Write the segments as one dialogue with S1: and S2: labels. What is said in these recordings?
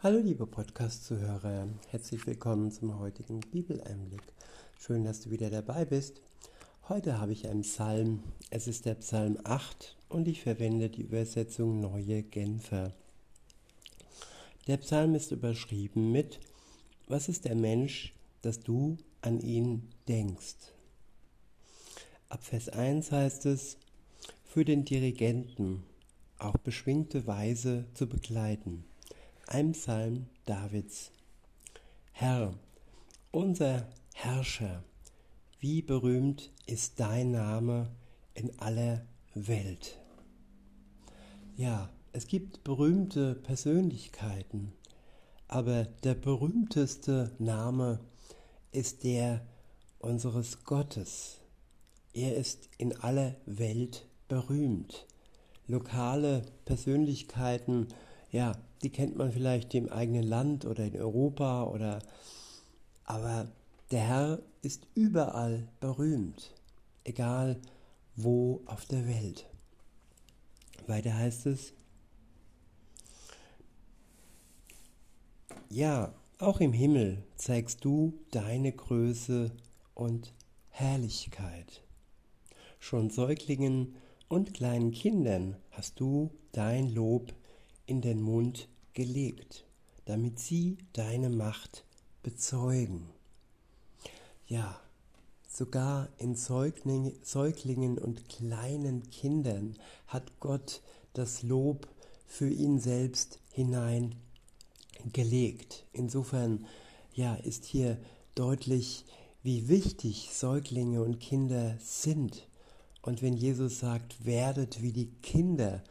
S1: Hallo liebe Podcast-Zuhörer, herzlich willkommen zum heutigen Bibeleinblick. Schön, dass du wieder dabei bist. Heute habe ich einen Psalm, es ist der Psalm 8 und ich verwende die Übersetzung Neue Genfer. Der Psalm ist überschrieben mit Was ist der Mensch, dass du an ihn denkst? Ab Vers 1 heißt es, für den Dirigenten auch beschwingte Weise zu begleiten ein Psalm Davids. Herr, unser Herrscher, wie berühmt ist dein Name in aller Welt. Ja, es gibt berühmte Persönlichkeiten, aber der berühmteste Name ist der unseres Gottes. Er ist in aller Welt berühmt. Lokale Persönlichkeiten ja, die kennt man vielleicht im eigenen Land oder in Europa oder aber der Herr ist überall berühmt, egal wo auf der Welt. Weiter heißt es, ja, auch im Himmel zeigst du deine Größe und Herrlichkeit. Schon Säuglingen und kleinen Kindern hast du dein Lob in den Mund gelegt, damit sie deine Macht bezeugen. Ja, sogar in Säugling, Säuglingen und kleinen Kindern hat Gott das Lob für ihn selbst hineingelegt. Insofern ja, ist hier deutlich, wie wichtig Säuglinge und Kinder sind. Und wenn Jesus sagt, werdet wie die Kinder,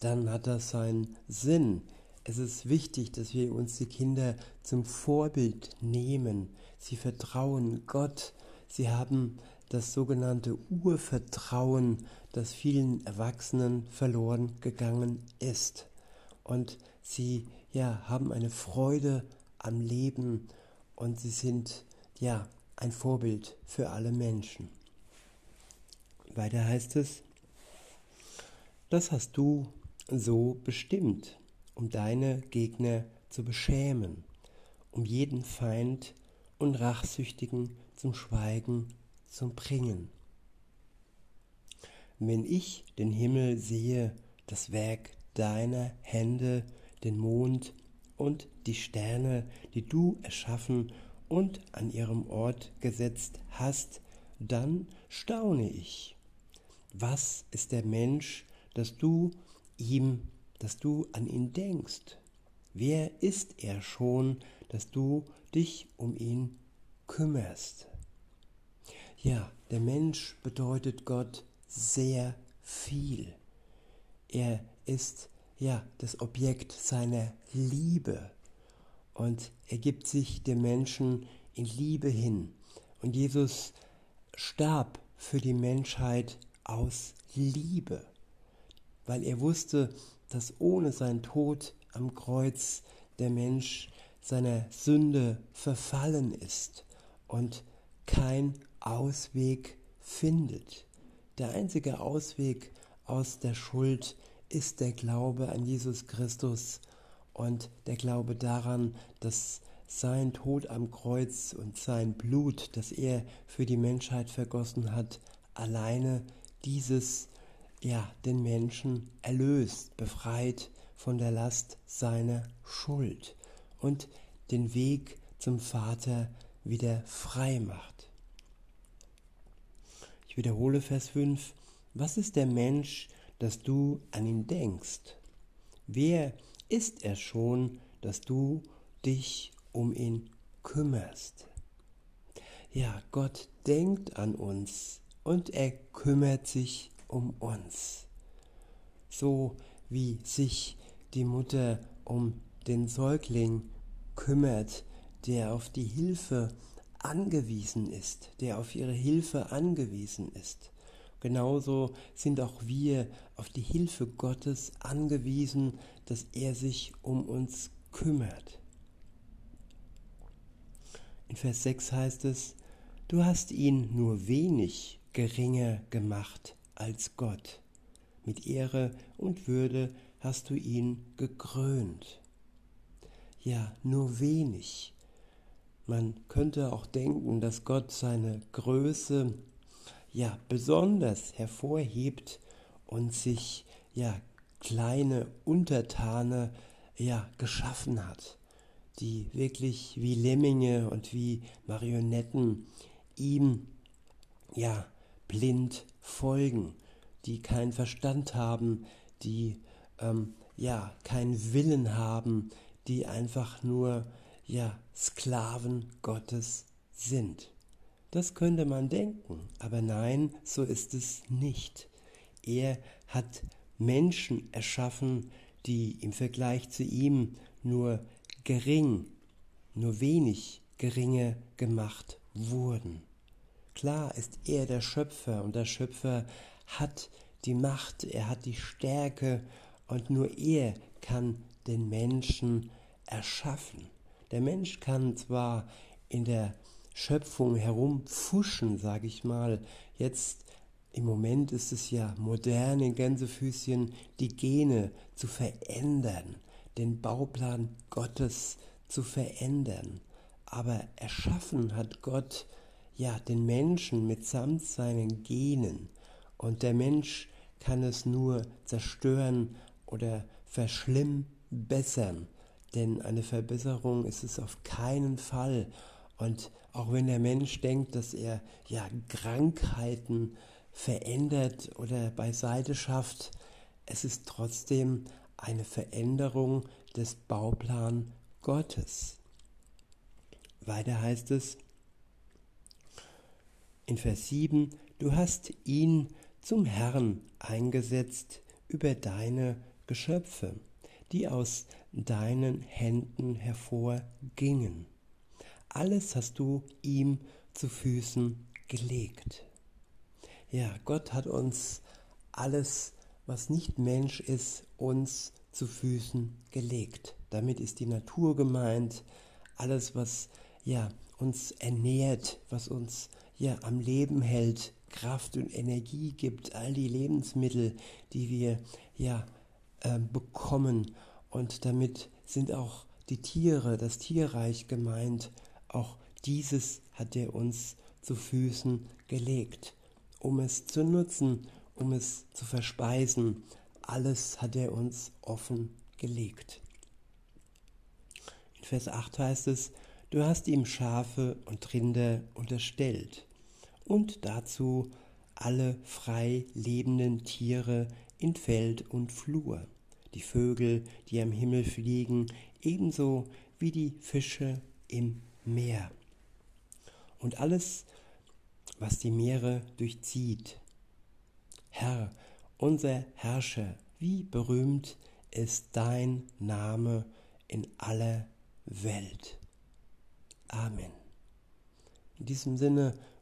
S1: dann hat das seinen Sinn. Es ist wichtig, dass wir uns die Kinder zum Vorbild nehmen. Sie vertrauen Gott. Sie haben das sogenannte Urvertrauen, das vielen Erwachsenen verloren gegangen ist. Und sie ja, haben eine Freude am Leben und sie sind ja ein Vorbild für alle Menschen. Weiter heißt es, das hast du so bestimmt, um deine Gegner zu beschämen, um jeden Feind und Rachsüchtigen zum Schweigen zu bringen. Wenn ich den Himmel sehe, das Werk deiner Hände, den Mond und die Sterne, die du erschaffen und an ihrem Ort gesetzt hast, dann staune ich. Was ist der Mensch, dass du ihm, dass du an ihn denkst. Wer ist er schon, dass du dich um ihn kümmerst? Ja, der Mensch bedeutet Gott sehr viel. Er ist ja das Objekt seiner Liebe und er gibt sich dem Menschen in Liebe hin. Und Jesus starb für die Menschheit aus Liebe weil er wusste, dass ohne sein Tod am Kreuz der Mensch seiner Sünde verfallen ist und kein Ausweg findet. Der einzige Ausweg aus der Schuld ist der Glaube an Jesus Christus und der Glaube daran, dass sein Tod am Kreuz und sein Blut, das er für die Menschheit vergossen hat, alleine dieses ja, den Menschen erlöst, befreit von der Last seiner Schuld und den Weg zum Vater wieder frei macht. Ich wiederhole Vers 5. Was ist der Mensch, dass du an ihn denkst? Wer ist er schon, dass du dich um ihn kümmerst? Ja, Gott denkt an uns und er kümmert sich um uns. So wie sich die Mutter um den Säugling kümmert, der auf die Hilfe angewiesen ist, der auf ihre Hilfe angewiesen ist. Genauso sind auch wir auf die Hilfe Gottes angewiesen, dass er sich um uns kümmert. In Vers 6 heißt es, du hast ihn nur wenig geringer gemacht als Gott. Mit Ehre und Würde hast du ihn gekrönt. ja nur wenig. Man könnte auch denken, dass Gott seine Größe ja besonders hervorhebt und sich ja kleine Untertane ja geschaffen hat, die wirklich wie Lemminge und wie Marionetten ihm ja blind folgen, die keinen Verstand haben, die ähm, ja keinen Willen haben, die einfach nur ja Sklaven Gottes sind. Das könnte man denken, aber nein, so ist es nicht. Er hat Menschen erschaffen, die im Vergleich zu ihm nur gering, nur wenig geringe gemacht wurden. Klar ist er der Schöpfer und der Schöpfer hat die Macht, er hat die Stärke und nur er kann den Menschen erschaffen. Der Mensch kann zwar in der Schöpfung herumfuschen, sage ich mal, jetzt im Moment ist es ja modern in Gänsefüßchen, die Gene zu verändern, den Bauplan Gottes zu verändern. Aber erschaffen hat Gott ja den Menschen mitsamt seinen Genen. Und der Mensch kann es nur zerstören oder verschlimmbessern. Denn eine Verbesserung ist es auf keinen Fall. Und auch wenn der Mensch denkt, dass er ja Krankheiten verändert oder beiseite schafft, es ist trotzdem eine Veränderung des Bauplan Gottes. Weiter heißt es in Vers 7, du hast ihn zum Herrn eingesetzt über deine Geschöpfe, die aus deinen Händen hervorgingen. Alles hast du ihm zu Füßen gelegt. Ja, Gott hat uns alles, was nicht Mensch ist, uns zu Füßen gelegt. Damit ist die Natur gemeint, alles, was ja uns ernährt, was uns ja am Leben hält, Kraft und Energie gibt, all die Lebensmittel, die wir ja äh, bekommen. Und damit sind auch die Tiere, das Tierreich gemeint. Auch dieses hat er uns zu Füßen gelegt um es zu nutzen, um es zu verspeisen. Alles hat er uns offen gelegt. In Vers 8 heißt es, du hast ihm Schafe und Rinder unterstellt und dazu alle frei lebenden Tiere in Feld und Flur, die Vögel, die am Himmel fliegen, ebenso wie die Fische im Meer. Und alles, was die Meere durchzieht. Herr, unser Herrscher, wie berühmt ist dein Name in aller Welt. Amen. In diesem Sinne